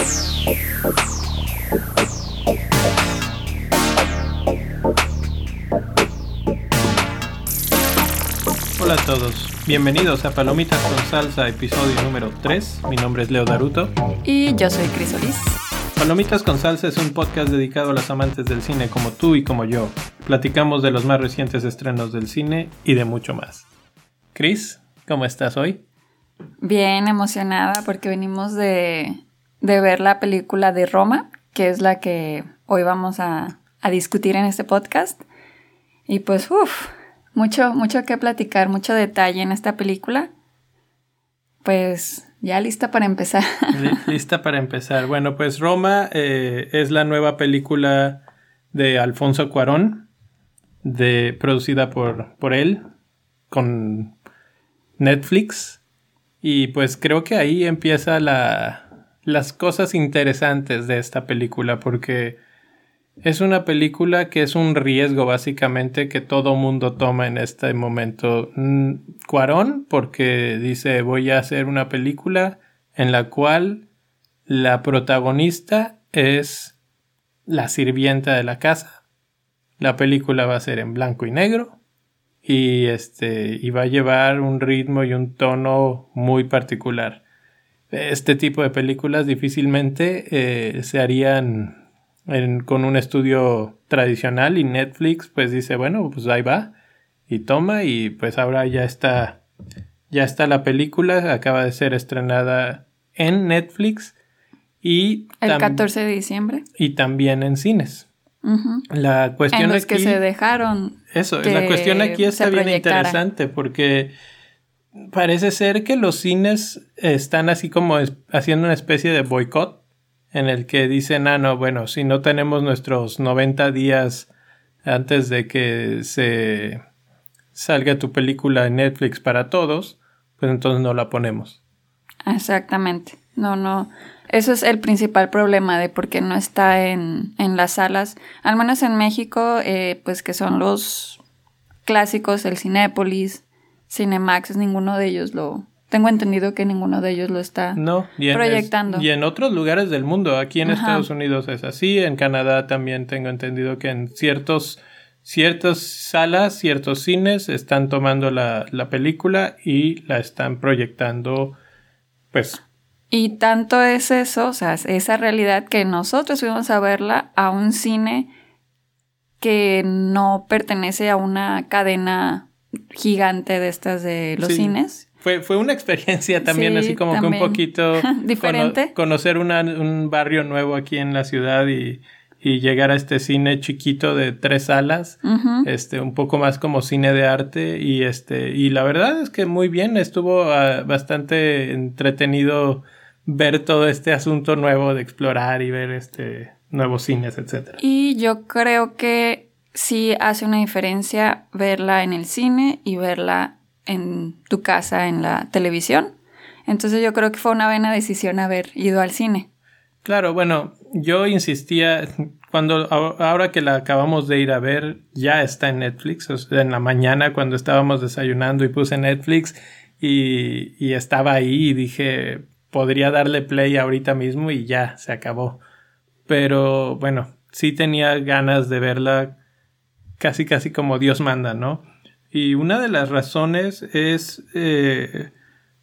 Hola a todos, bienvenidos a Palomitas con Salsa, episodio número 3. Mi nombre es Leo Daruto. Y yo soy Cris Solís. Palomitas con Salsa es un podcast dedicado a los amantes del cine como tú y como yo. Platicamos de los más recientes estrenos del cine y de mucho más. Cris, ¿cómo estás hoy? Bien emocionada porque venimos de, de ver la película de Roma, que es la que hoy vamos a, a discutir en este podcast. Y pues, uff, mucho, mucho que platicar, mucho detalle en esta película. Pues ya lista para empezar. lista para empezar. Bueno, pues Roma eh, es la nueva película de Alfonso Cuarón, de, producida por, por él, con Netflix. Y pues creo que ahí empieza la, las cosas interesantes de esta película, porque es una película que es un riesgo básicamente que todo mundo toma en este momento. Mm, Cuarón porque dice voy a hacer una película en la cual la protagonista es la sirvienta de la casa. La película va a ser en blanco y negro y este y va a llevar un ritmo y un tono muy particular. Este tipo de películas difícilmente eh, se harían con un estudio tradicional y Netflix pues dice, bueno, pues ahí va y toma y pues ahora ya está, ya está la película, acaba de ser estrenada en Netflix y... El 14 de diciembre. Y también en cines. La cuestión en los que se dejaron. Eso, la cuestión aquí está bien interesante porque parece ser que los cines están así como haciendo una especie de boicot en el que dicen, ah, no, bueno, si no tenemos nuestros 90 días antes de que se salga tu película en Netflix para todos, pues entonces no la ponemos. Exactamente. No, no. Eso es el principal problema de por qué no está en, en las salas. Al menos en México, eh, pues que son los clásicos, el Cinépolis, Cinemax, ninguno de ellos lo, tengo entendido que ninguno de ellos lo está proyectando. y en otros lugares del mundo, aquí en Estados Unidos es así, en Canadá también tengo entendido que en ciertos ciertas salas, ciertos cines están tomando la, la película y la están proyectando, pues. Y tanto es eso, o sea, esa realidad que nosotros fuimos a verla a un cine que no pertenece a una cadena gigante de estas de los cines fue, fue una experiencia también así como que un poquito diferente. conocer un barrio nuevo aquí en la ciudad y, y, llegar a este cine chiquito de tres salas, este, un poco más como cine de arte y este, y la verdad es que muy bien, estuvo ah, bastante entretenido ver todo este asunto nuevo de explorar y ver este nuevos cines, etcétera. Y yo creo que sí hace una diferencia verla en el cine y verla en tu casa, en la televisión. Entonces yo creo que fue una buena decisión haber ido al cine. Claro, bueno, yo insistía, cuando ahora que la acabamos de ir a ver, ya está en Netflix, o sea, en la mañana cuando estábamos desayunando y puse Netflix y, y estaba ahí y dije, podría darle play ahorita mismo y ya, se acabó. Pero bueno, sí tenía ganas de verla casi casi como Dios manda, ¿no? Y una de las razones es eh,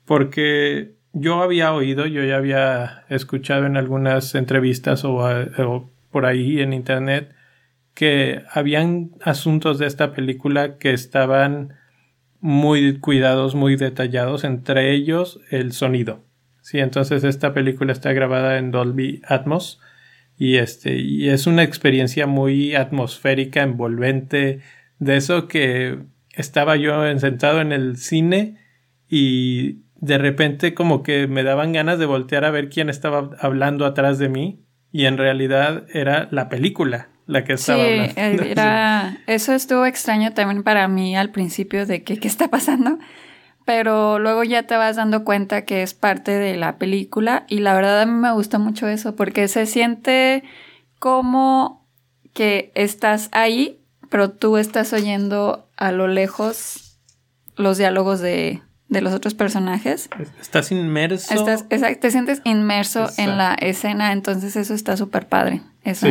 porque yo había oído, yo ya había escuchado en algunas entrevistas o, o, por ahí en internet que habían asuntos de esta película que estaban muy cuidados, muy detallados, entre ellos el sonido. Sí, entonces esta película está grabada en Dolby Atmos y este y es una experiencia muy atmosférica, envolvente, de eso que estaba yo sentado en el cine y de repente como que me daban ganas de voltear a ver quién estaba hablando atrás de mí y en realidad era la película la que estaba sí, Era, eso estuvo extraño también para mí al principio de que qué está pasando, pero luego ya te vas dando cuenta que es parte de la película y la verdad a mí me gusta mucho eso porque se siente como que estás ahí pero tú estás oyendo a lo lejos los diálogos de, de los otros personajes. Estás inmerso. Estás, te sientes inmerso en la escena, entonces eso está súper padre. Eso.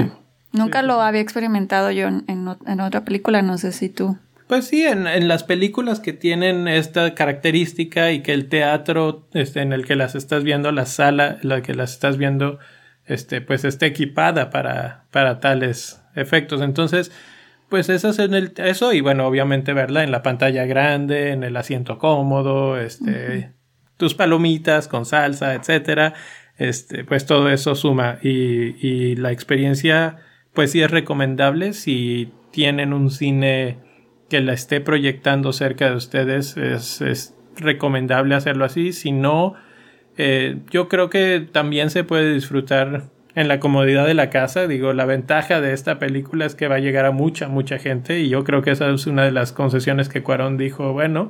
Nunca lo había experimentado yo en, en, otra película, no sé si tú. Pues sí, en, en, las películas que tienen esta característica y que el teatro este, en el que las estás viendo, la sala en la que las estás viendo, este, pues esté equipada para, para tales efectos. Entonces, pues eso es en el, eso y bueno, obviamente verla en la pantalla grande, en el asiento cómodo, este, tus palomitas con salsa, etcétera, este, pues todo eso suma y, y la experiencia, pues sí es recomendable si tienen un cine que la esté proyectando cerca de ustedes, es, es recomendable hacerlo así, si no, eh, yo creo que también se puede disfrutar en la comodidad de la casa. Digo, la ventaja de esta película es que va a llegar a mucha, mucha gente y yo creo que esa es una de las concesiones que Cuarón dijo, bueno,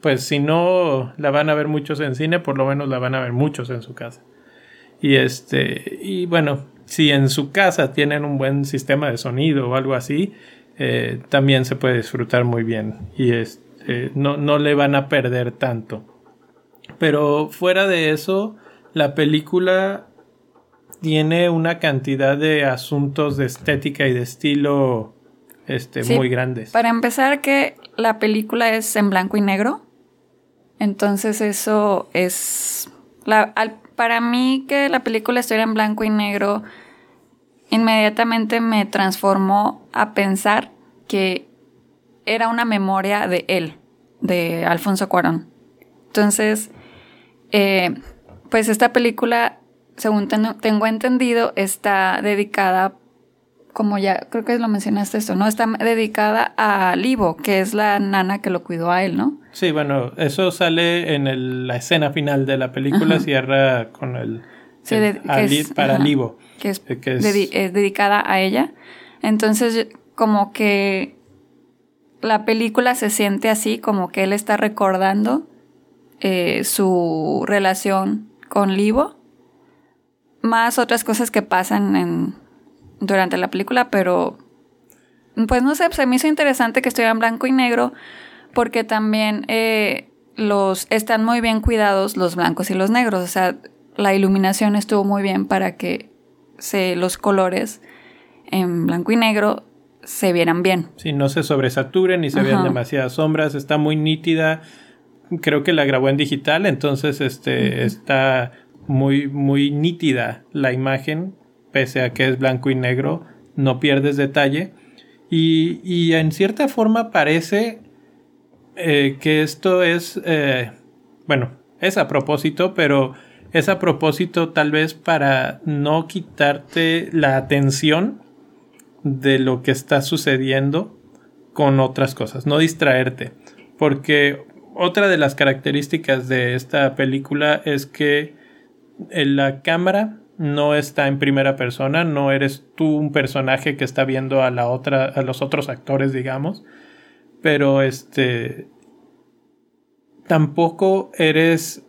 pues si no la van a ver muchos en cine, por lo menos la van a ver muchos en su casa. Y este, y bueno, si en su casa tienen un buen sistema de sonido o algo así, eh, también se puede disfrutar muy bien y este, no, no le van a perder tanto. Pero fuera de eso, la película tiene una cantidad de asuntos de estética y de estilo este, muy grandes. Para empezar, que la película es en blanco y negro. Entonces eso es... La, para mí que la película estuviera en blanco y negro, inmediatamente me transformó a pensar que era una memoria de él, de Alfonso Cuarón. Entonces, eh, pues esta película según tengo entendido, está dedicada, como ya creo que lo mencionaste esto, ¿no? Está dedicada a Livo, que es la nana que lo cuidó a él, ¿no? Sí, bueno, eso sale en la escena final de la película, cierra con el... Sí, para Livo. Que, es, es dedicada a ella. Entonces, como que la película se siente así, como que él está recordando eh, su relación con Livo más otras cosas que pasan en, durante la película, pero pues no sé, se me hizo interesante que estuviera en blanco y negro porque también eh, los están muy bien cuidados los blancos y los negros, o sea, la iluminación estuvo muy bien para que se, los colores en blanco y negro se vieran bien. Sí, no se sobresaturen ni se vean demasiadas sombras, está muy nítida. Creo que la grabó en digital, entonces este está muy, muy nítida la imagen, pese a que es blanco y negro, no pierdes detalle. Y, y en cierta forma parece eh, que esto es, eh, bueno, es a propósito, pero es a propósito tal vez para no quitarte la atención de lo que está sucediendo con otras cosas, no distraerte. Porque otra de las características de esta película es que la cámara no está en primera persona, no eres tú un personaje que está viendo a la otra, a los otros actores, digamos, pero este tampoco eres,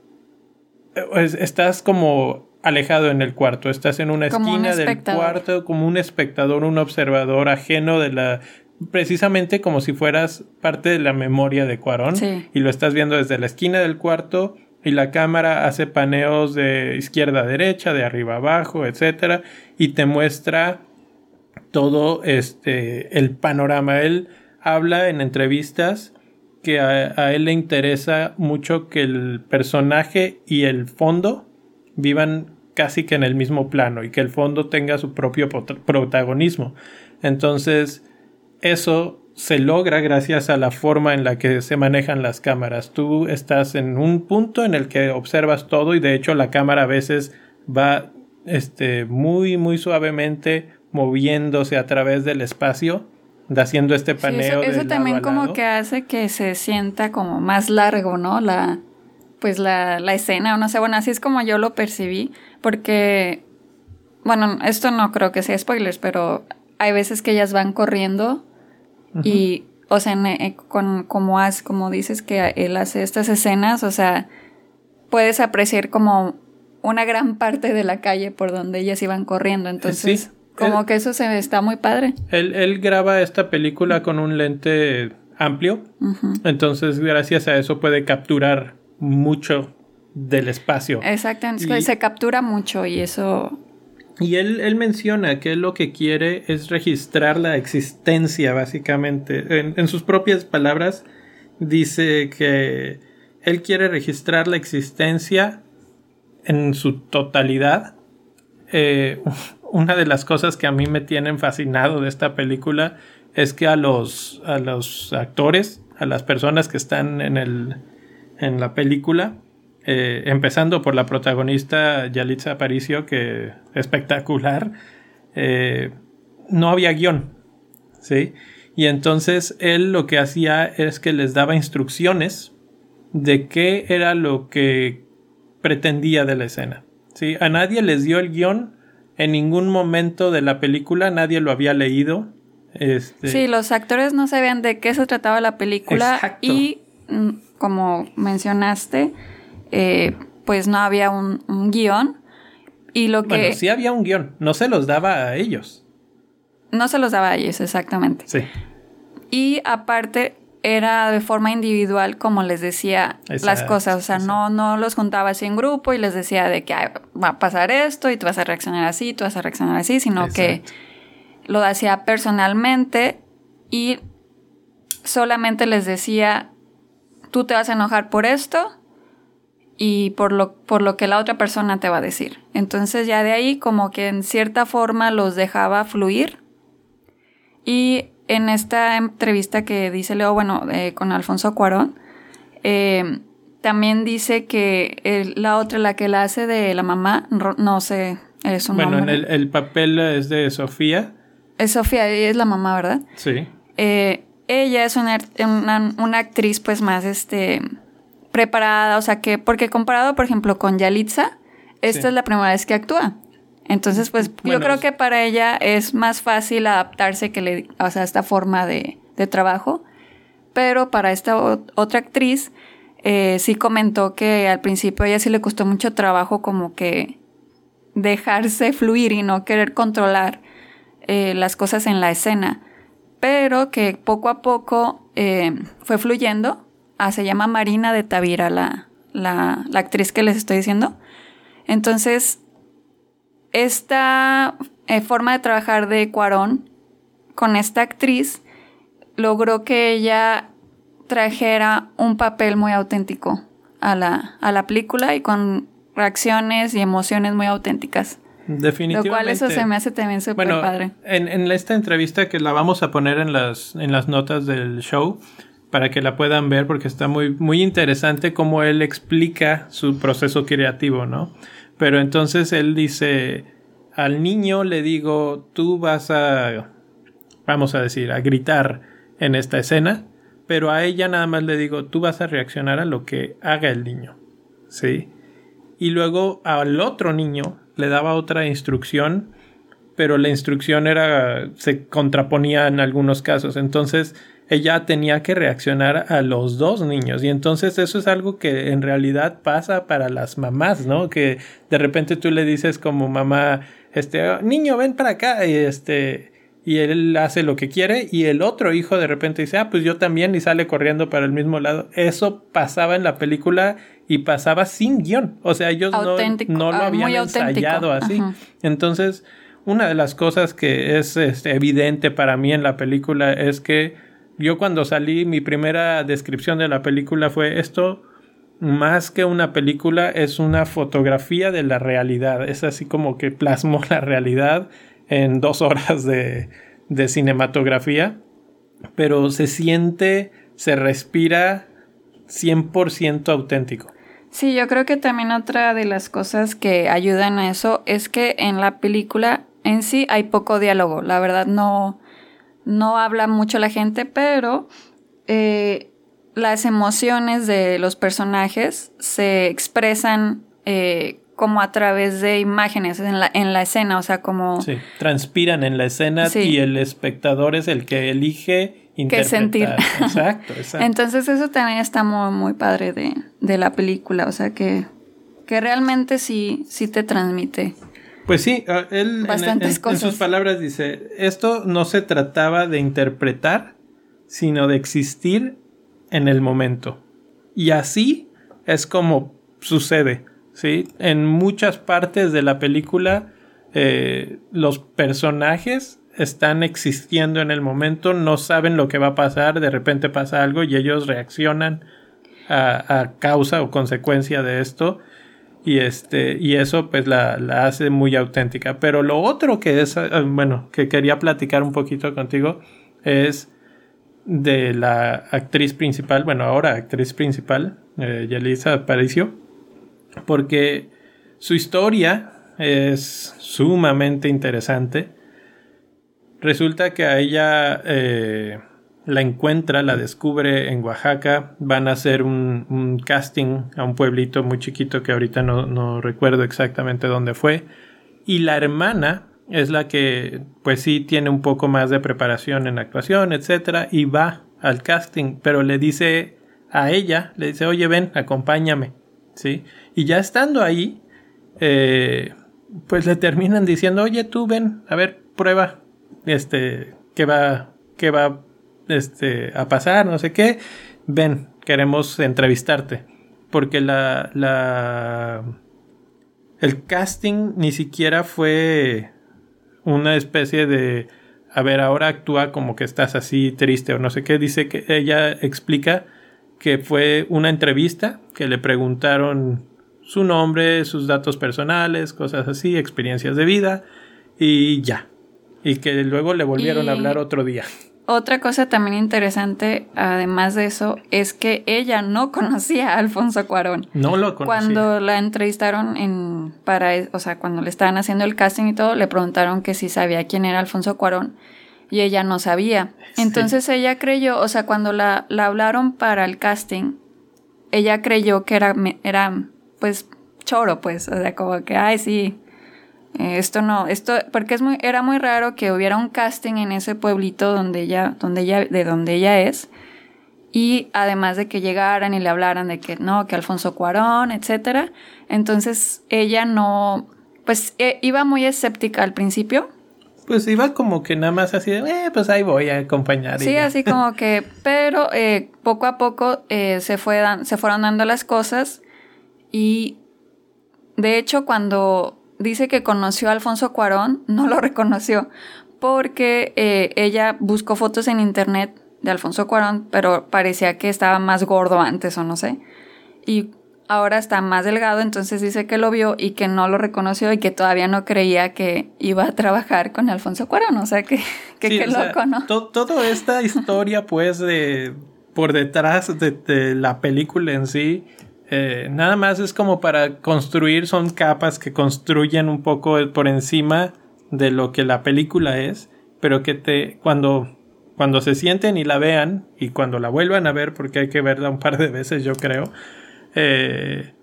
estás como alejado en el cuarto, estás en una esquina del cuarto como un espectador, un observador ajeno de la precisamente como si fueras parte de la memoria de Cuarón y lo estás viendo desde la esquina del cuarto y la cámara hace paneos de izquierda a derecha, de arriba a abajo, etcétera, y te muestra todo este el panorama. Él habla en entrevistas que a, él le interesa mucho que el personaje y el fondo vivan casi que en el mismo plano y que el fondo tenga su propio protagonismo. Entonces, eso se logra gracias a la forma en la que se manejan las cámaras. Tú estás en un punto en el que observas todo y de hecho la cámara a veces va este, muy muy suavemente moviéndose a través del espacio haciendo este paneo. eso, también como que hace que se sienta como más largo, ¿no? La, pues la, la escena, o no sé, bueno, así es como yo lo percibí, porque, bueno, esto no creo que sea spoilers, pero hay veces que ellas van corriendo y, o sea, eh, con, como, has, como dices que él hace estas escenas, o sea, puedes apreciar como una gran parte de la calle por donde ellas iban corriendo. Entonces, como que eso se está muy padre. Él, él graba esta película con un lente amplio. Entonces, gracias a eso puede capturar mucho del espacio. Exactamente, se captura mucho y eso... Y él, él, menciona que él lo que quiere es registrar la existencia, básicamente. En, en sus propias palabras, dice que él quiere registrar la existencia en su totalidad. Eh, una de las cosas que a mí me tienen fascinado de esta película es que a los, a los actores, a las personas que están en, el, en la película, eh, empezando por la protagonista Yalitza Aparicio, que espectacular, eh, no había guion, ¿sí? Y entonces él lo que hacía es que les daba instrucciones de qué era lo que pretendía de la escena. ¿sí? A nadie les dio el guion, en ningún momento de la película nadie lo había leído. Este... Sí, los actores no sabían de qué se trataba la película y mm, como mencionaste, eh, pues no había un, guion. Y lo que... Bueno, sí había un guion, no se los daba a ellos. No se los daba a ellos, exactamente. Sí. Y aparte, era de forma individual como les decía las cosas, o sea, no, no los juntaba así en grupo y les decía de que va a pasar esto y tú vas a reaccionar así, tú vas a reaccionar así, sino que lo hacía personalmente y solamente les decía, tú te vas a enojar por esto y por lo, por lo que la otra persona te va a decir. Entonces ya de ahí como que en cierta forma los dejaba fluir y en esta entrevista que dice Leo, bueno, eh, con Alfonso Cuarón, eh, también dice que la otra, la que la hace de la mamá, no sé, es un Bueno, en el, papel es de Sofía. Es Sofía, ella es la mamá, ¿verdad? Sí. Eh, ella es una, una, actriz pues más este preparada, o sea que, porque comparado por ejemplo con Yalitza, esta es la primera vez que actúa. Entonces, pues yo creo que para ella es más fácil adaptarse que le, o sea, esta forma de, trabajo. Pero para esta otra actriz, eh, sí comentó que al principio a ella sí le costó mucho trabajo como que dejarse fluir y no querer controlar eh, las cosas en la escena. Pero que poco a poco eh, fue fluyendo. Ah, se llama Marina de Tavira, la, la, la actriz que les estoy diciendo. Entonces, esta eh, forma de trabajar de Cuarón con esta actriz logró que ella trajera un papel muy auténtico a la, a la película y con reacciones y emociones muy auténticas. Definitivamente. Lo cual eso se me hace también súper padre. En, en, esta entrevista que la vamos a poner en las, en las notas del show para que la puedan ver porque está muy, muy interesante cómo él explica su proceso creativo, ¿no? Pero entonces él dice, al niño le digo, tú vas a, vamos a decir, a gritar en esta escena, pero a ella nada más le digo, tú vas a reaccionar a lo que haga el niño, ¿sí? Y luego al otro niño le daba otra instrucción, pero la instrucción era, se contraponía en algunos casos, entonces ella tenía que reaccionar a los dos niños. Y entonces eso es algo que en realidad pasa para las mamás, ¿no? Que de repente tú le dices como mamá, este, niño, ven para acá, y este, y él hace lo que quiere, y el otro hijo de repente dice, ah, pues yo también, y sale corriendo para el mismo lado. Eso pasaba en la película y pasaba sin guion. O sea, ellos no, no, lo ah, habían ensayado así. Entonces, una de las cosas que es este, evidente para mí en la película es que yo cuando salí, mi primera descripción de la película fue esto, más que una película, es una fotografía de la realidad. Es así como que plasmó la realidad en dos horas de, de cinematografía, pero se siente, se respira 100% auténtico. Sí, yo creo que también otra de las cosas que ayudan a eso es que en la película en sí hay poco diálogo. La verdad no, no habla mucho la gente, pero eh, las emociones de los personajes se expresan eh, como a través de imágenes en la, en la escena, o sea, como... Sí, transpiran en la escena y el espectador es el que elige interpretar. sentir. Exacto, exacto. Entonces eso también está muy, muy padre de, de la película, o sea, que, que realmente sí, sí te transmite pues sí, ah, él en, sus palabras dice, esto no se trataba de interpretar, sino de existir en el momento. Y así es como sucede, ¿sí? En muchas partes de la película eh, los personajes están existiendo en el momento, no saben lo que va a pasar, de repente pasa algo y ellos reaccionan a, causa o consecuencia de esto. Y este, y eso pues la, la, hace muy auténtica. Pero lo otro que es, eh, bueno, que quería platicar un poquito contigo es de la actriz principal, bueno, ahora actriz principal, eh, Yelisa Aparicio, porque su historia es sumamente interesante. Resulta que a ella eh, la encuentra, la descubre en Oaxaca, van a hacer un, casting a un pueblito muy chiquito que ahorita no, recuerdo exactamente dónde fue, y la hermana es la que pues sí tiene un poco más de preparación en actuación, etcétera, y va al casting, pero le dice a ella, le dice, oye, ven, acompáñame, ¿sí? Y ya estando ahí, eh, pues le terminan diciendo, oye, tú ven, a ver, prueba, este, qué va, qué va, este, a pasar, no sé qué, ven, queremos entrevistarte, porque la, la, el casting ni siquiera fue una especie de, a ver, ahora actúa como que estás así triste o no sé qué, dice que ella explica que fue una entrevista que le preguntaron su nombre, sus datos personales, cosas así, experiencias de vida y ya. Y que luego le volvieron a hablar otro día. Otra cosa también interesante, además de eso, es que ella no conocía a Alfonso Cuarón. No lo conocía. Cuando la entrevistaron en para, o sea, cuando le estaban haciendo el casting y todo, le preguntaron que si sabía quién era Alfonso Cuarón y ella no sabía. Entonces ella creyó, o sea, cuando la, la hablaron para el casting, ella creyó que era, era pues choro, pues, o sea, como que, ay, sí, esto no, esto, porque es muy, era muy raro que hubiera un casting en ese pueblito donde ella, donde ella, de donde ella es, y además de que llegaran y le hablaran de que no, que Alfonso Cuarón, etcétera, entonces ella no, pues e, iba muy escéptica al principio. Pues iba como que nada más así de, eh, pues ahí voy a acompañar. Sí, así como que, pero eh, poco a poco eh, se, fue se fueron dando las cosas y de hecho cuando dice que conoció a Alfonso Cuarón, no lo reconoció porque eh, ella buscó fotos en internet de Alfonso Cuarón, pero parecía que estaba más gordo antes o no sé. Y ahora está más delgado, entonces dice que lo vio y que no lo reconoció y que todavía no creía que iba a trabajar con Alfonso Cuarón, o sea que, que loco, ¿no? toda esta historia pues de por detrás de, la película en sí eh, nada más es como para construir, son capas que construyen un poco por encima de lo que la película es, pero que te, cuando, cuando se sienten y la vean, y cuando la vuelvan a ver, porque hay que verla un par de veces, yo creo, eh,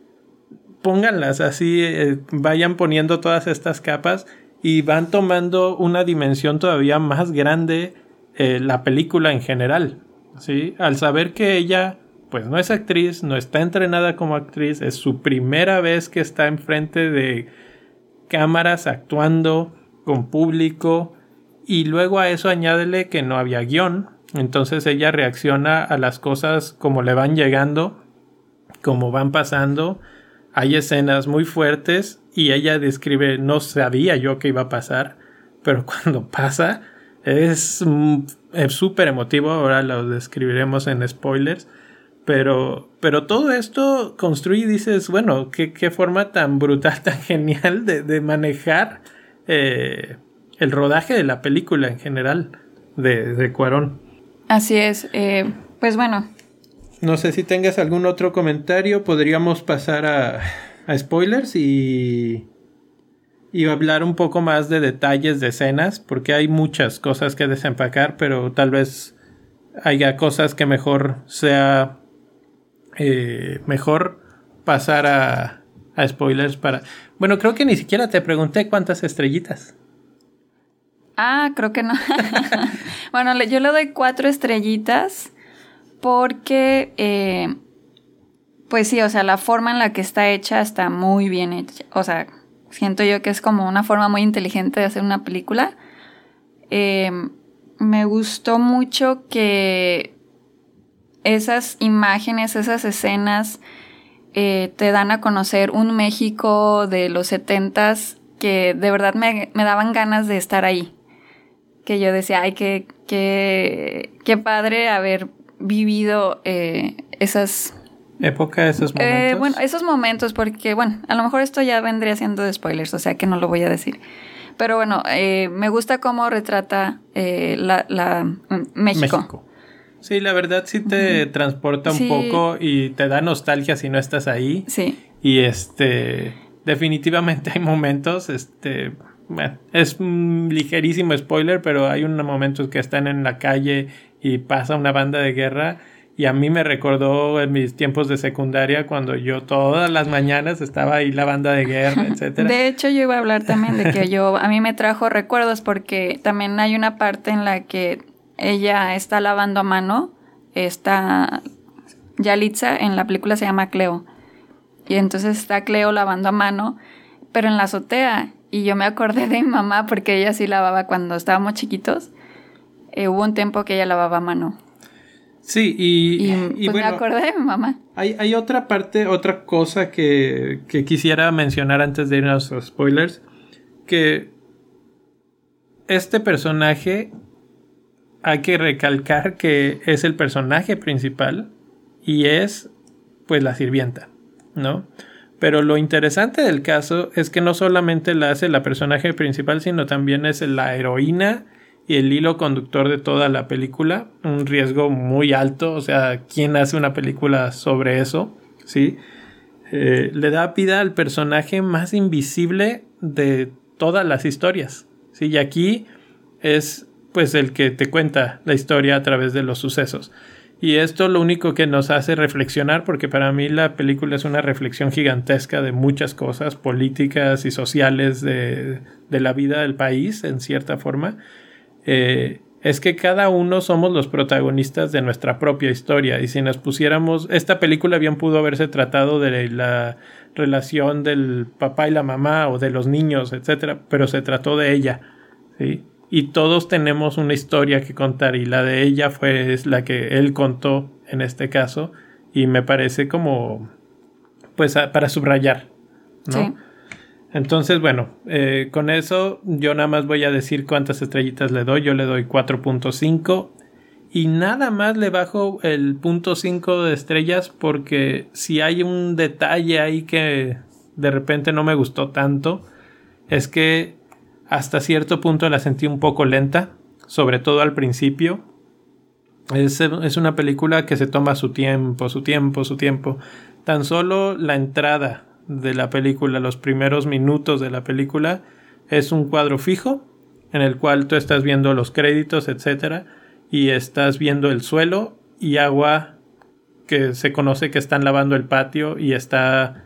pónganlas así, eh, vayan poniendo todas estas capas y van tomando una dimensión todavía más grande la película en general, ¿sí? Al saber que ella pues no es actriz, no está entrenada como actriz, es su primera vez que está enfrente de cámaras actuando con público y luego a eso añádele que no había guion, entonces ella reacciona a las cosas como le van llegando, como van pasando, hay escenas muy fuertes y ella describe no sabía yo que iba a pasar, pero cuando pasa es súper emotivo, ahora lo describiremos en spoilers pero, pero todo esto construye y dices, bueno, qué, qué forma tan brutal, tan genial de, de manejar eh, el rodaje de la película en general de, de Cuarón. Así es, eh, pues bueno. No sé si tengas algún otro comentario, podríamos pasar a, a spoilers y, y hablar un poco más de detalles de escenas, porque hay muchas cosas que desempacar, pero tal vez haya cosas que mejor sea eh, mejor pasar a, a spoilers para... Bueno, creo que ni siquiera te pregunté cuántas estrellitas. Ah, creo que no. bueno, yo le doy cuatro estrellitas porque, eh, pues sí, o sea, la forma en la que está hecha está muy bien hecha. O sea, siento yo que es como una forma muy inteligente de hacer una película. Eh, me gustó mucho que esas imágenes, esas escenas, eh, te dan a conocer un México de los setentas que de verdad me, daban ganas de estar ahí. Que yo decía, ay, qué, qué, qué padre haber vivido eh, esas... Época, esos eh, momentos. bueno, esos momentos, porque, bueno, a lo mejor esto ya vendría siendo de spoilers, o sea que no lo voy a decir. Pero bueno, eh, me gusta cómo retrata la, la México. Sí, la verdad sí te transporta un poco y te da nostalgia si no estás ahí. Sí. Y este, definitivamente hay momentos, este, bueno, es un ligerísimo spoiler, pero hay unos momentos que están en la calle y pasa una banda de guerra. Y a mí me recordó en mis tiempos de secundaria cuando yo todas las mañanas estaba ahí la banda de guerra, etcétera. De hecho, yo iba a hablar también de que yo a mí me trajo recuerdos porque también hay una parte en la que ella está lavando a mano, está Yalitza en la película se llama Cleo. Y entonces está Cleo lavando a mano, pero en la azotea. Y yo me acordé de mi mamá porque ella sí lavaba cuando estábamos chiquitos. Eh, hubo un tiempo que ella lavaba a mano. Sí, y, pues me acordé de mi mamá. Hay, hay otra parte, otra cosa que, que, quisiera mencionar antes de irnos a los spoilers, que este personaje hay que recalcar que es el personaje principal y es pues la sirvienta, ¿no? Pero lo interesante del caso es que no solamente la hace la personaje principal, sino también es la heroína y el hilo conductor de toda la película. Un riesgo muy alto, o sea, ¿quién hace una película sobre eso? ¿Sí? Eh, le da vida al personaje más invisible de todas las historias. ¿sí? Y aquí es pues el que te cuenta la historia a través de los sucesos. Y esto lo único que nos hace reflexionar, porque para mí la película es una reflexión gigantesca de muchas cosas políticas y sociales de, de la vida del país, en cierta forma, eh, es que cada uno somos los protagonistas de nuestra propia historia. Y si nos pusiéramos, esta película bien pudo haberse tratado de la relación del papá y la mamá o de los niños, etcétera, pero se trató de ella, ¿sí? Y todos tenemos una historia que contar y la de ella fue es la que él contó en este caso y me parece como pues para subrayar, ¿no? Entonces, bueno, eh, con eso yo nada más voy a decir cuántas estrellitas le doy. Yo le doy 4.5 y nada más le bajo el punto 5 de estrellas porque si hay un detalle ahí que de repente no me gustó tanto, es que hasta cierto punto la sentí un poco lenta, sobre todo al principio. Es, una película que se toma su tiempo, su tiempo, su tiempo. Tan solo la entrada de la película, los primeros minutos de la película, es un cuadro fijo en el cual tú estás viendo los créditos, etcétera, y estás viendo el suelo y agua que se conoce que están lavando el patio y está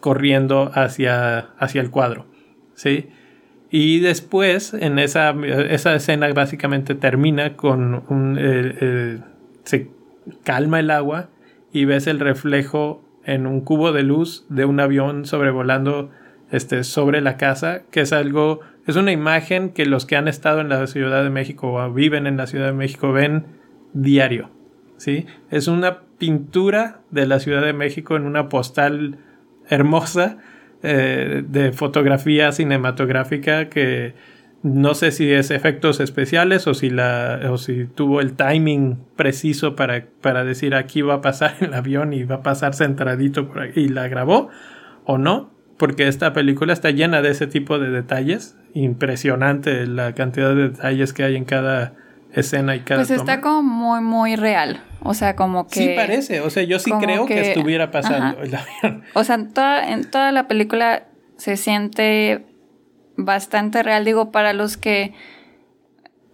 corriendo hacia, hacia el cuadro, ¿sí? Y después, en esa, esa escena básicamente termina con un... Se calma el agua y ves el reflejo en un cubo de luz de un avión sobrevolando este, sobre la casa, que es algo, es una imagen que los que han estado en la Ciudad de México o viven en la Ciudad de México ven diario, ¿sí? Es una pintura de la Ciudad de México en una postal hermosa eh, de fotografía cinematográfica que no sé si es efectos especiales o si, la, o si tuvo el timing preciso para, para decir aquí va a pasar el avión y va a pasar centradito por ahí y la grabó o no, porque esta película está llena de ese tipo de detalles. Impresionante la cantidad de detalles que hay en cada escena y cada Pues está como muy, muy real. O sea, como que... Sí parece, o sea, yo sí creo que, estuviera pasando el avión. O sea, toda, en toda la película se siente bastante real, digo, para los que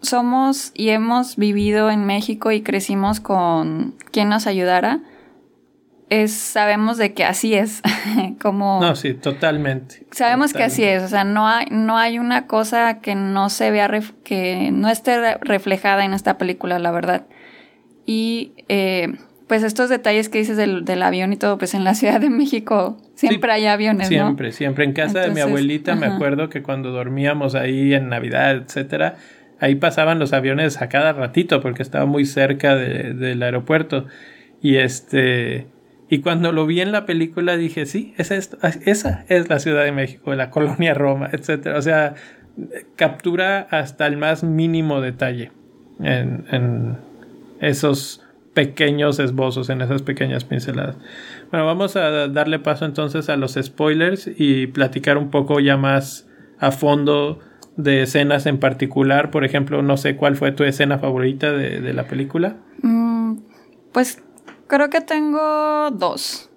somos y hemos vivido en México y crecimos con quien nos ayudara, es, sabemos de que así es, como... No, sí, totalmente. Sabemos que así es, o sea, no hay, no hay una cosa que no se vea, que no esté reflejada en esta película, la verdad. Y eh, pues estos detalles que dices del, del, avión y todo, pues en la Ciudad de México siempre hay aviones, siempre, Siempre, En casa de mi abuelita me acuerdo que cuando dormíamos ahí en Navidad, etcétera, ahí pasaban los aviones a cada ratito porque estaba muy cerca de, del aeropuerto. Y este... Y cuando lo vi en la película dije, sí, es esto, esa es la Ciudad de México, la colonia Roma, etc. O sea, captura hasta el más mínimo detalle en, en esos pequeños esbozos, en esas pequeñas pinceladas. Bueno, vamos a darle paso entonces a los spoilers y platicar un poco ya más a fondo de escenas en particular. Por ejemplo, no sé cuál fue tu escena favorita de, la película. Mm, pues creo que tengo dos.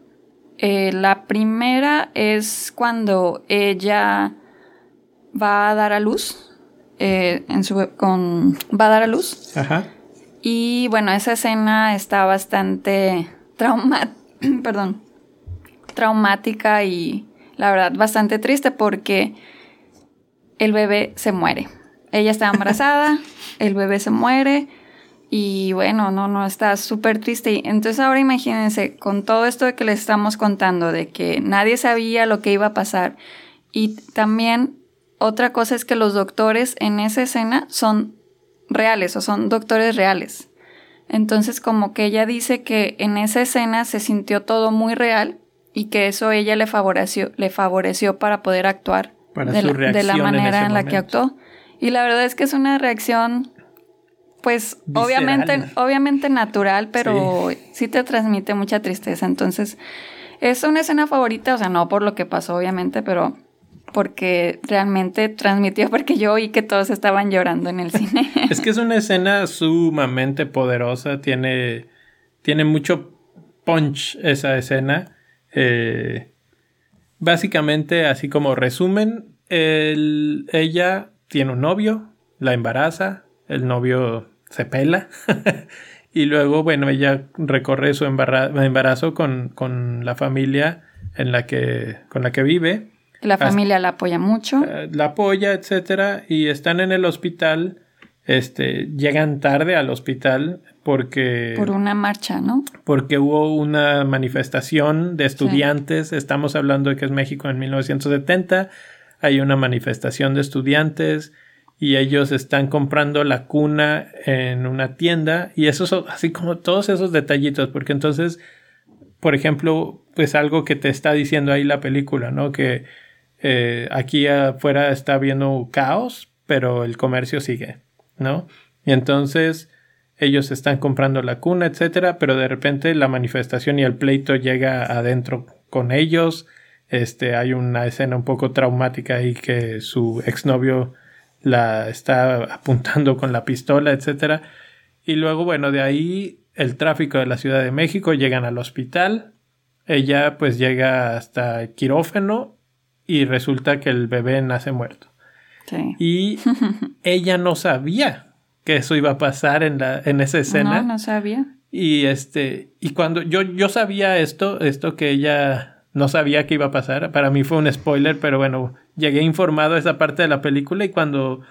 Eh, la primera es cuando ella va a dar a luz. Eh, en su, con, va a dar a luz. Ajá. Y bueno, esa escena está bastante trauma, perdón, traumática y la verdad bastante triste porque el bebé se muere. Ella está embarazada, el bebé se muere y bueno, no, no, está súper triste. Entonces ahora imagínense, con todo esto que les estamos contando, de que nadie sabía lo que iba a pasar y también otra cosa es que los doctores en esa escena son reales o son doctores reales. Entonces como que ella dice que en esa escena se sintió todo muy real y que eso ella le favoreció, le favoreció para poder actuar de, la, manera en, la que actuó. Y la verdad es que es una reacción, pues obviamente, obviamente natural, pero sí. te transmite mucha tristeza. Entonces, es una escena favorita, o sea, no por lo que pasó, obviamente, pero porque realmente transmitió, porque yo oí que todos estaban llorando en el cine. es que es una escena sumamente poderosa, tiene, tiene mucho punch esa escena. Eh, Básicamente, así como resumen, ella tiene un novio, la embaraza, el novio se pela y luego, bueno, ella recorre su embarazo con, con, la familia en la que, con la que vive. La familia la apoya mucho. Eh, la apoya, etcétera, y están en el hospital este, llegan tarde al hospital porque... Por una marcha, ¿no? Porque hubo una manifestación de estudiantes, estamos hablando de que es México en 1970, hay una manifestación de estudiantes y ellos están comprando la cuna en una tienda y eso son así como todos esos detallitos, porque entonces, por ejemplo, pues algo que te está diciendo ahí la película, ¿no? Que eh, aquí afuera está habiendo caos, pero el comercio sigue. ¿no? Y entonces ellos están comprando la cuna, etcétera, pero de repente la manifestación y el pleito llega adentro con ellos. Este, hay una escena un poco traumática ahí que su exnovio la está apuntando con la pistola, etcétera. Y luego, bueno, de ahí el tráfico de la Ciudad de México llegan al hospital. Ella pues llega hasta el quirófano y resulta que el bebé nace muerto. Y ella no sabía que eso iba a pasar en, la, en esa escena. No, no sabía. Y este, y cuando yo, yo sabía esto, esto que ella no sabía que iba a pasar, para mí fue un spoiler, pero bueno, llegué informado a esa parte de la película y cuando,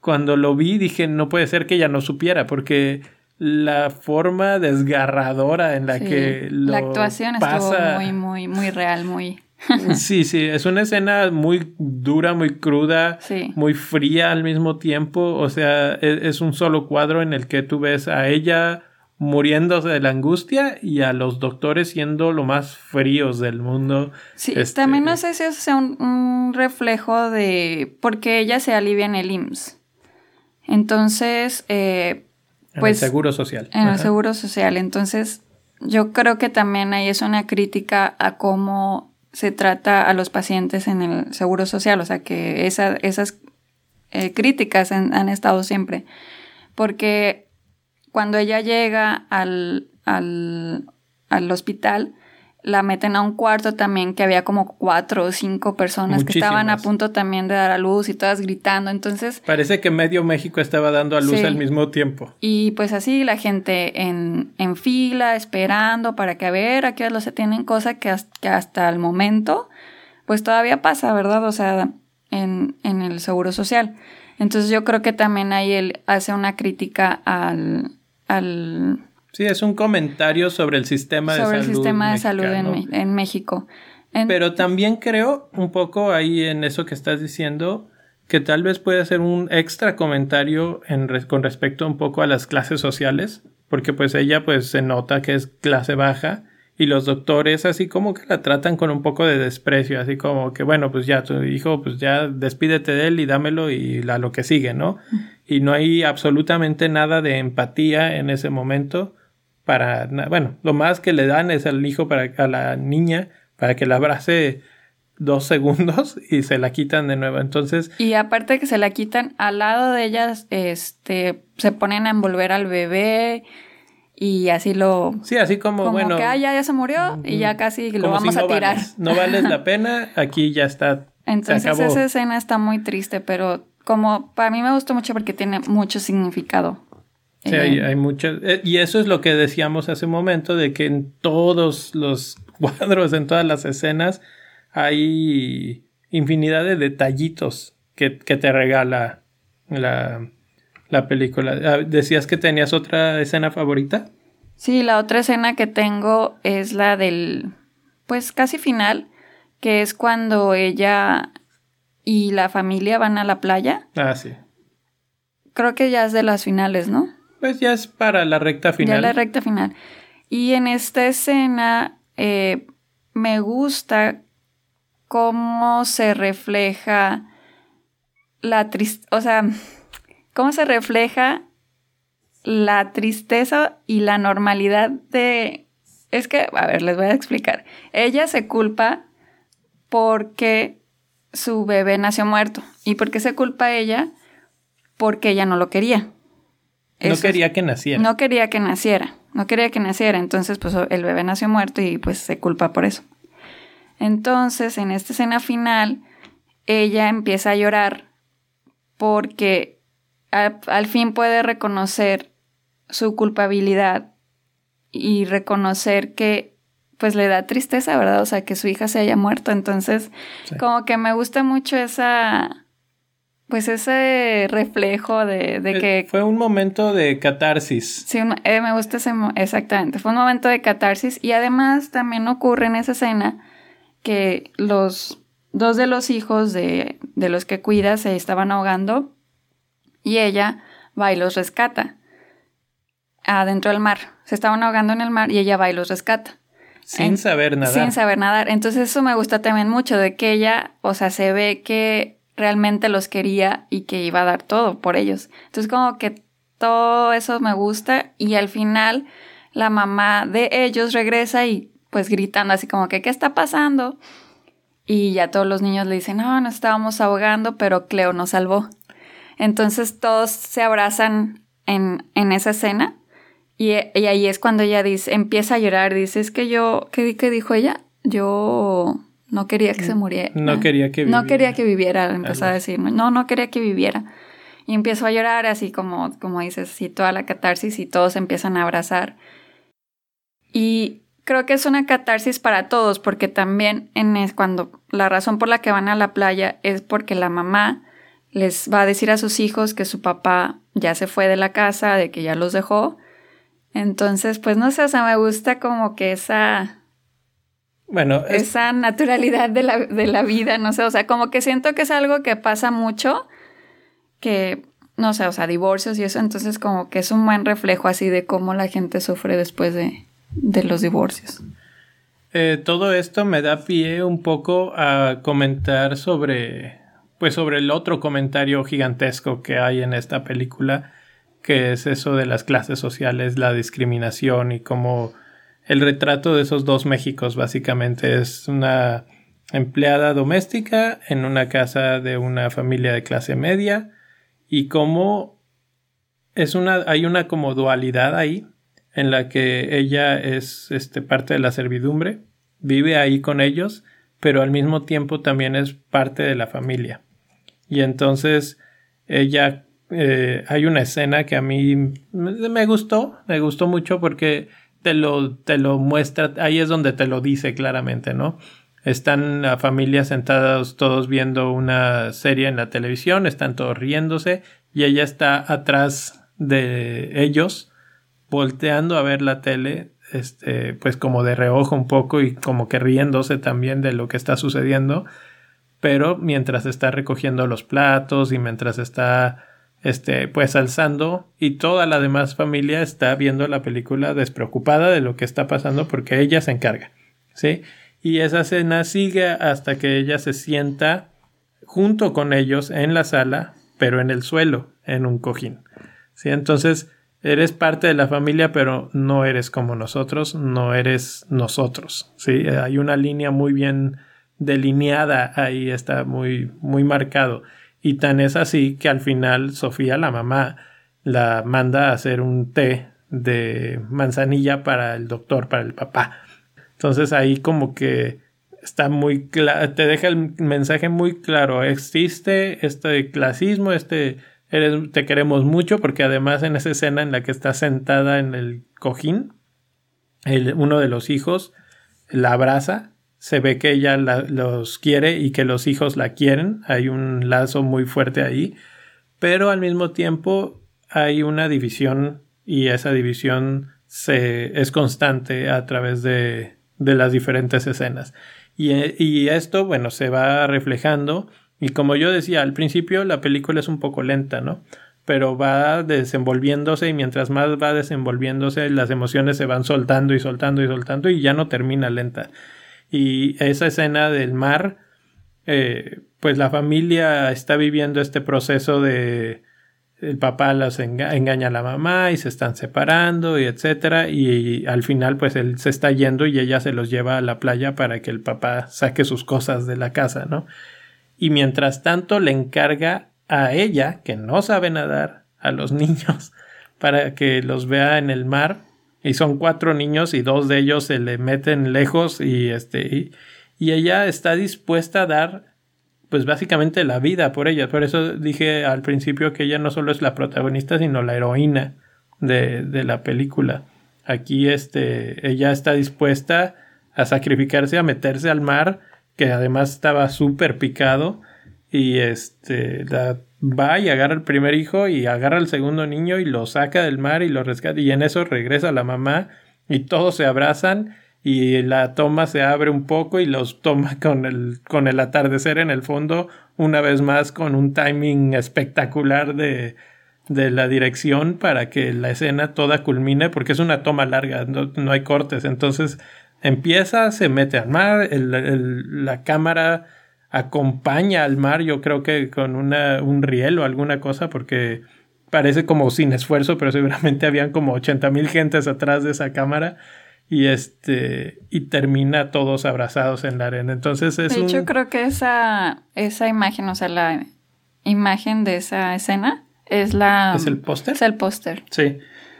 cuando lo vi dije, no puede ser que ella no supiera, porque la forma desgarradora en la que lo la actuación estuvo muy muy muy real muy sí, sí, es una escena muy dura, muy cruda, muy fría al mismo tiempo. O sea, e, es, un solo cuadro en el que tú ves a ella muriéndose de la angustia y a los doctores siendo lo más fríos del mundo. Sí, este, también no sé si eso sea un, reflejo de porque ella se alivia en el IMSS. Entonces, eh, pues... En el seguro social. En el seguro social. Entonces, yo creo que también ahí es una crítica a cómo se trata a los pacientes en el seguro social, o sea que esas eh, críticas han, estado siempre, porque cuando ella llega al, al, al hospital, la meten a un cuarto también que había como cuatro o cinco personas que estaban a punto también de dar a luz y todas gritando. Entonces. Parece que medio México estaba dando a luz al mismo tiempo. Y pues así la gente en, en fila, esperando para que a ver a qué hora se tienen, cosa que, que hasta el momento, pues todavía pasa, ¿verdad? O sea, en, en el seguro social. Entonces yo creo que también ahí él hace una crítica al, al Sí, es un comentario sobre el sistema de salud. Sobre el sistema de salud en, México. Pero también creo un poco ahí en eso que estás diciendo que tal vez puede ser un extra comentario en con respecto un poco a las clases sociales, porque pues ella pues se nota que es clase baja y los doctores así como que la tratan con un poco de desprecio, así como que bueno, pues ya tu hijo, pues ya despídete de él y dámelo y a lo que sigue, ¿no? Y no hay absolutamente nada de empatía en ese momento para, bueno, lo más que le dan es al hijo para a la niña para que la abrace dos segundos y se la quitan de nuevo. Entonces. Y aparte que se la quitan, al lado de ellas, este, se ponen a envolver al bebé y así lo... Sí, así como, bueno... que ah, ya, se murió y ya casi lo vamos a tirar. no vales la pena, aquí ya está. Entonces esa escena está muy triste, pero como para mí me gustó mucho porque tiene mucho significado. Sí, hay, hay mucho... Eh, y eso es lo que decíamos hace un momento, de que en todos los cuadros, en todas las escenas, hay infinidad de detallitos que, que te regala la, la película. Ah, ¿Decías que tenías otra escena favorita? Sí, la otra escena que tengo es la del, pues casi final, que es cuando ella y la familia van a la playa. Ah, sí. Creo que ya es de las finales, ¿no? Pues ya es para la recta final. Ya la recta final. Y en esta escena eh, me gusta cómo se refleja la tristeza, o sea, cómo se refleja la tristeza y la normalidad de... Es que, a ver, les voy a explicar. Ella se culpa porque su bebé nació muerto. ¿Y por qué se culpa a ella? Porque ella no lo quería. no quería que naciera. No quería que naciera. No quería que naciera. Entonces, pues el bebé nació muerto y pues se culpa por eso. Entonces, en esta escena final, ella empieza a llorar porque al, fin puede reconocer su culpabilidad y reconocer que pues le da tristeza, ¿verdad? O sea, que su hija se haya muerto. Entonces, como que me gusta mucho esa, pues ese reflejo de, de que... Fue un momento de catarsis. Sí, eh, me gusta ese, exactamente. Fue un momento de catarsis y además también ocurre en esa escena que los dos de los hijos de, de los que cuida se estaban ahogando y ella va y los rescata adentro del mar. Se estaban ahogando en el mar y ella va y los rescata. Sin saber nadar. Sin saber nadar. Entonces eso me gusta también mucho de que ella, o sea, se ve que realmente los quería y que iba a dar todo por ellos. Entonces como que todo eso me gusta y al final la mamá de ellos regresa y pues gritando así como que ¿qué está pasando? Y ya todos los niños le dicen, no, nos estábamos ahogando, pero Cleo nos salvó. Entonces todos se abrazan en, en esa escena y, ahí es cuando ella dice, empieza a llorar, dice, es que yo, ¿qué, qué dijo ella? Yo no quería que se muriera. No quería que viviera. No quería que viviera, empezó a decir, no, no quería que viviera. Y empiezo a llorar así como, como dices, así toda la catarsis y todos empiezan a abrazar. Y creo que es una catarsis para todos porque también en es cuando la razón por la que van a la playa es porque la mamá les va a decir a sus hijos que su papá ya se fue de la casa, de que ya los dejó. Entonces, pues no sé, o sea, me gusta como que esa... Bueno, esa naturalidad de la, de la vida, no sé, o sea, como que siento que es algo que pasa mucho, que, no sé, o sea, divorcios y eso, entonces como que es un buen reflejo así de cómo la gente sufre después de, de los divorcios. Eh, todo esto me da pie un poco a comentar sobre pues sobre el otro comentario gigantesco que hay en esta película, que es eso de las clases sociales, la discriminación y cómo el retrato de esos dos Méxicos básicamente es una empleada doméstica en una casa de una familia de clase media y cómo es una hay una como dualidad ahí en la que ella es este parte de la servidumbre, vive ahí con ellos, pero al mismo tiempo también es parte de la familia. Y entonces ella, eh, hay una escena que a mí me gustó, me gustó mucho porque te lo, te lo muestra, ahí es donde te lo dice claramente, ¿no? Están la familia sentados todos viendo una serie en la televisión, están todos riéndose y ella está atrás de ellos volteando a ver la tele, este, pues como de reojo un poco y como que riéndose también de lo que está sucediendo pero mientras está recogiendo los platos y mientras está este, pues alzando y toda la demás familia está viendo la película despreocupada de lo que está pasando porque ella se encarga, ¿sí? Y esa escena sigue hasta que ella se sienta junto con ellos en la sala, pero en el suelo, en un cojín, ¿sí? Entonces, eres parte de la familia, pero no eres como nosotros, no eres nosotros, ¿sí? Hay una línea muy bien delineada ahí, está muy, muy marcado. Y tan es así que al final Sofía, la mamá, la manda a hacer un té de manzanilla para el doctor, para el papá. Entonces ahí como que está muy claro, te deja el mensaje muy claro. Existe este clasismo, este eres, te queremos mucho, porque además en esa escena en la que está sentada en el cojín, el, uno de los hijos la abraza se ve que ella los quiere y que los hijos la quieren, hay un lazo muy fuerte ahí, pero al mismo tiempo hay una división y esa división se, es constante a través de, de las diferentes escenas. Y, y, esto, bueno, se va reflejando y como yo decía al principio, la película es un poco lenta, ¿no? Pero va desenvolviéndose y mientras más va desenvolviéndose, las emociones se van soltando y soltando y soltando y ya no termina lenta. Y esa escena del mar, eh, pues la familia está viviendo este proceso de el papá las engaña a la mamá y se están separando y etcétera y al final pues él se está yendo y ella se los lleva a la playa para que el papá saque sus cosas de la casa, ¿no? Y mientras tanto le encarga a ella, que no sabe nadar, a los niños para que los vea en el mar y son cuatro niños y dos de ellos se le meten lejos y este y, ella está dispuesta a dar pues básicamente la vida por ella. Por eso dije al principio que ella no solo es la protagonista, sino la heroína de, de la película. Aquí este, ella está dispuesta a sacrificarse, a meterse al mar, que además estaba súper picado, y este, va y agarra el primer hijo y agarra al segundo niño y lo saca del mar y lo rescata y en eso regresa la mamá y todos se abrazan y la toma se abre un poco y los toma con el, con el atardecer en el fondo una vez más con un timing espectacular de, de la dirección para que la escena toda culmine porque es una toma larga, no, hay cortes, entonces empieza, se mete al mar, la cámara acompaña al mar, yo creo que con una, un riel o alguna cosa, porque parece como sin esfuerzo, pero seguramente habían como 80 mil gentes atrás de esa cámara y este y termina todos abrazados en la arena. Entonces es De hecho, creo que esa, esa imagen, o sea, la imagen de esa escena es la... ¿Es el póster? Es el póster. Sí.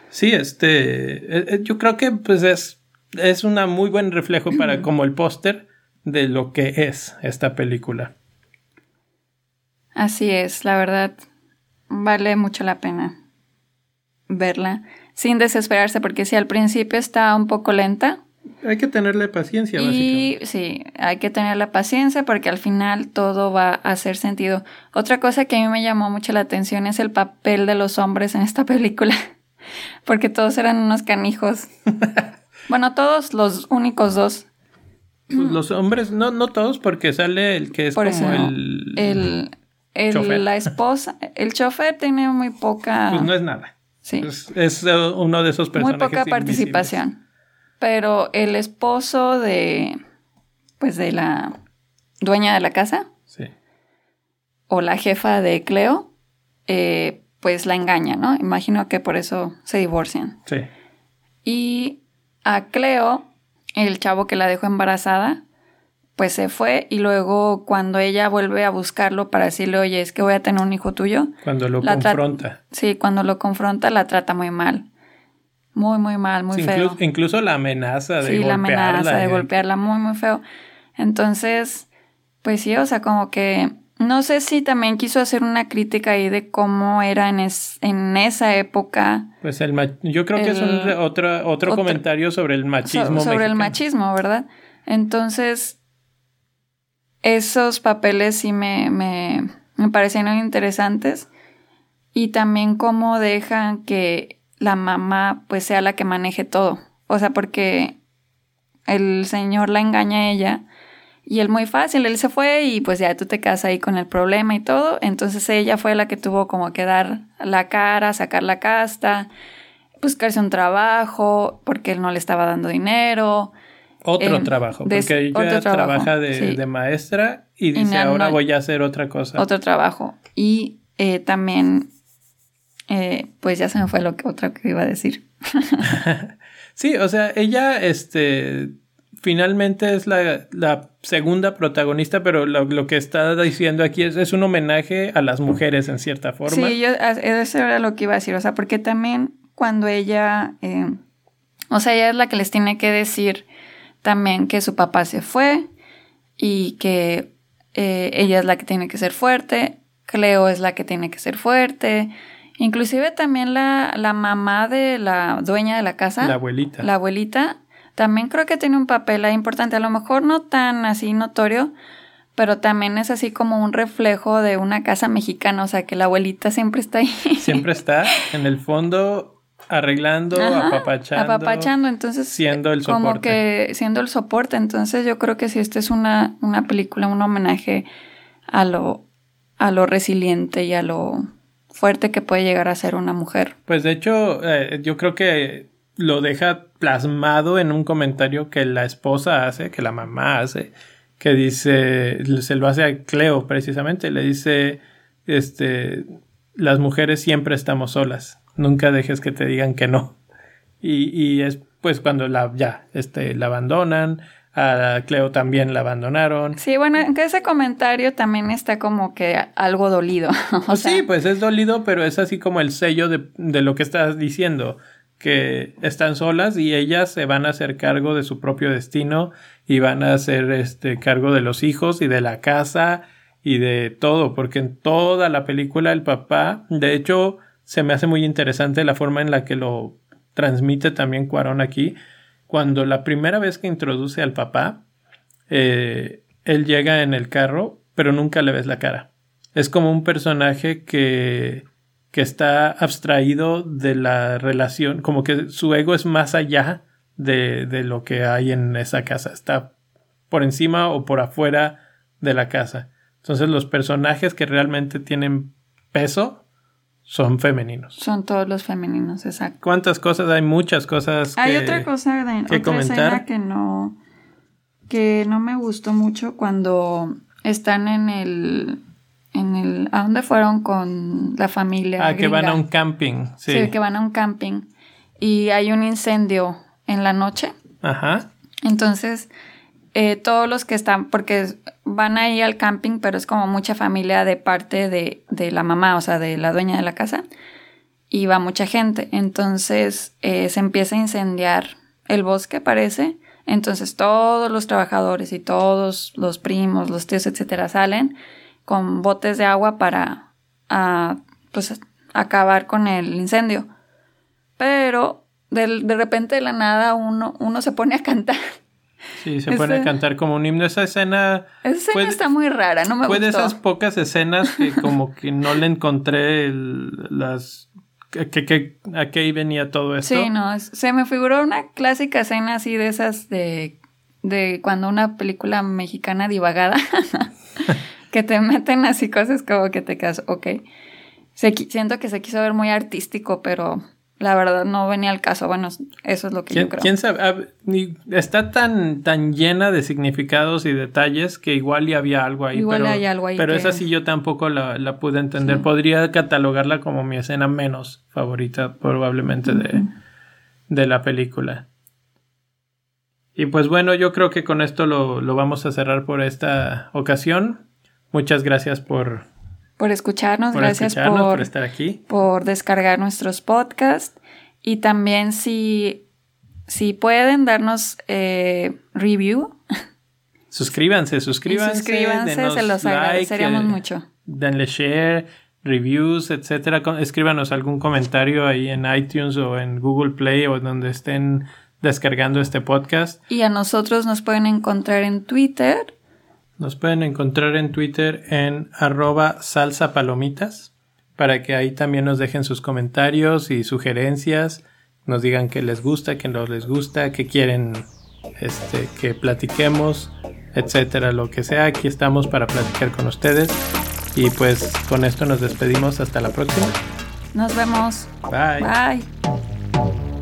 Sí, este... Eh, eh, yo creo que pues es, es un muy buen reflejo para como el póster de lo que es esta película. Así es, la verdad, vale mucho la pena verla sin desesperarse, porque si al principio está un poco lenta. Hay que tenerle paciencia, y, Sí, hay que tenerle paciencia porque al final todo va a hacer sentido. Otra cosa que a mí me llamó mucho la atención es el papel de los hombres en esta película, porque todos eran unos canijos. bueno, todos los únicos dos pues los hombres, no, no todos, porque sale el que es como el, el, el La esposa, el chofer tiene muy poca. Pues no es nada. Sí. Es, eh, uno de esos personajes. Muy poca participación. Pero el esposo de. Pues de la dueña de la casa. Sí. O la jefa de Cleo. Eh, pues la engaña, ¿no? Imagino que por eso se divorcian. Sí. Y a Cleo el chavo que la dejó embarazada, pues se fue y luego cuando ella vuelve a buscarlo para decirle, oye, es que voy a tener un hijo tuyo. Cuando lo confronta. Sí, cuando lo confronta la trata muy mal. Muy, muy mal, muy feo. Incluso, la amenaza de golpearla. Sí, la amenaza de golpearla, muy, muy feo. Entonces, pues sí, o sea, como que no sé si también quiso hacer una crítica ahí de cómo era en, en esa época. Pues el yo creo que es otro, otro, comentario sobre el machismo. sobre el machismo, ¿verdad? Entonces, esos papeles sí me, me, me parecieron interesantes. Y también cómo dejan que la mamá pues sea la que maneje todo. O sea, porque el señor la engaña a ella Y él muy fácil, él se fue y pues ya tú te quedas ahí con el problema y todo. Entonces ella fue la que tuvo como que dar la cara, sacar la casta, buscarse un trabajo porque él no le estaba dando dinero. Otro Eh, trabajo, porque ella trabajo, trabaja de, sí. de maestra y dice, no- ahora no- voy a hacer otra cosa. Otro trabajo. Y eh, también, eh, pues ya se me fue lo que otra que iba a decir. Sí, o sea, ella, este, finalmente es la, la segunda protagonista, pero lo, lo que está diciendo aquí es, es un homenaje a las mujeres en cierta forma. Sí, yo, eso era lo que iba a decir, o sea, porque también cuando ella, eh, o sea, ella es la que les tiene que decir también que su papá se fue y que eh, ella es la que tiene que ser fuerte, Cleo es la que tiene que ser fuerte, inclusive también la, la mamá de la dueña de la casa, La abuelita. la abuelita, también creo que tiene un papel ahí importante, a lo mejor no tan así notorio, pero también es así como un reflejo de una casa mexicana, o sea que la abuelita siempre está ahí. Siempre está en el fondo arreglando, Ajá, apapachando. apapachando, entonces siendo el como soporte. que siendo el soporte, entonces yo creo que si esta es una, una película, un homenaje a lo, a lo resiliente y a lo fuerte que puede llegar a ser una mujer. Pues de hecho, eh, yo creo que lo deja plasmado en un comentario que la esposa hace, que la mamá hace, que dice, se lo hace a Cleo precisamente, le dice, este, las mujeres siempre estamos solas, nunca dejes que te digan que no. Y, y es pues cuando la, ya, este, la abandonan, a Cleo también la abandonaron. Sí, bueno, aunque ese comentario también está como que algo dolido. o sea, sí, pues es dolido, pero es así como el sello de, de lo que estás diciendo, que están solas y ellas se van a hacer cargo de su propio destino y van a hacer este cargo de los hijos y de la casa y de todo, porque en toda la película el papá, de hecho, se me hace muy interesante la forma en la que lo transmite también Cuarón aquí, cuando la primera vez que introduce al papá, eh, él llega en el carro, pero nunca le ves la cara. Es como un personaje que, que está abstraído de la relación, como que su ego es más allá de, de lo que hay en esa casa. Está por encima o por afuera de la casa. Entonces los personajes que realmente tienen peso son femeninos. son todos los femeninos, exacto. ¿Cuántas cosas? Hay muchas cosas. Hay que- otra cosa de que otra comentar. que no que no me gustó mucho cuando están en el en el ¿a dónde fueron con la familia? Ah, que van a un camping. Sí. sí, que van a un camping y hay un incendio en la noche. Ajá. Entonces, eh, todos los que están, porque van ahí al camping, pero es como mucha familia de parte de, de la mamá, o sea, de la dueña de la casa, y va mucha gente. Entonces, eh, se empieza a incendiar el bosque, parece. Entonces, todos los trabajadores y todos los primos, los tíos, etcétera, salen con botes de agua para, ah, pues, acabar con el incendio. Pero de, de repente de la nada uno, uno se pone a cantar. Sí, se pone a cantar como un himno. Esa escena Esa escena está muy rara, no me fue de gustó. esas pocas escenas que como que no le encontré el- las... Que, que- a qué venía todo esto. Sí, no, se me figuró una clásica escena así de esas de, de cuando una película mexicana divagada, que te meten así cosas como que te quedas, ok. Se siento que se quiso ver muy artístico, pero la verdad no venía al caso. Bueno, eso es lo que ¿Quién, yo creo. quién sabe? Ah, Está tan, tan llena de significados y detalles que igual y había algo ahí. Igual pero, hay algo ahí Pero que- esa sí yo tampoco la, la pude entender. Podría catalogarla como mi escena menos favorita probablemente de, de la película. Y pues bueno, yo creo que con esto lo, lo vamos a cerrar por esta ocasión. Muchas gracias por, Por escucharnos, por gracias escucharnos, por, por estar aquí. por descargar nuestros podcasts y también si, si pueden darnos eh, review, Suscríbanse, y suscríbanse. suscríbanse, denos se los like, agradeceríamos eh, mucho. denle share, reviews, etcétera. Escríbanos algún comentario ahí en iTunes o en Google Play o donde estén descargando este podcast. Y a nosotros nos pueden encontrar en Twitter. Nos pueden encontrar en Twitter en arroba salsapalomitas para que ahí también nos dejen sus comentarios y sugerencias, nos digan qué les gusta, qué no les gusta, qué quieren este, que platiquemos, etcétera, lo que sea. Aquí estamos para platicar con ustedes y pues con esto nos despedimos hasta la próxima. Nos vemos. Bye. Bye.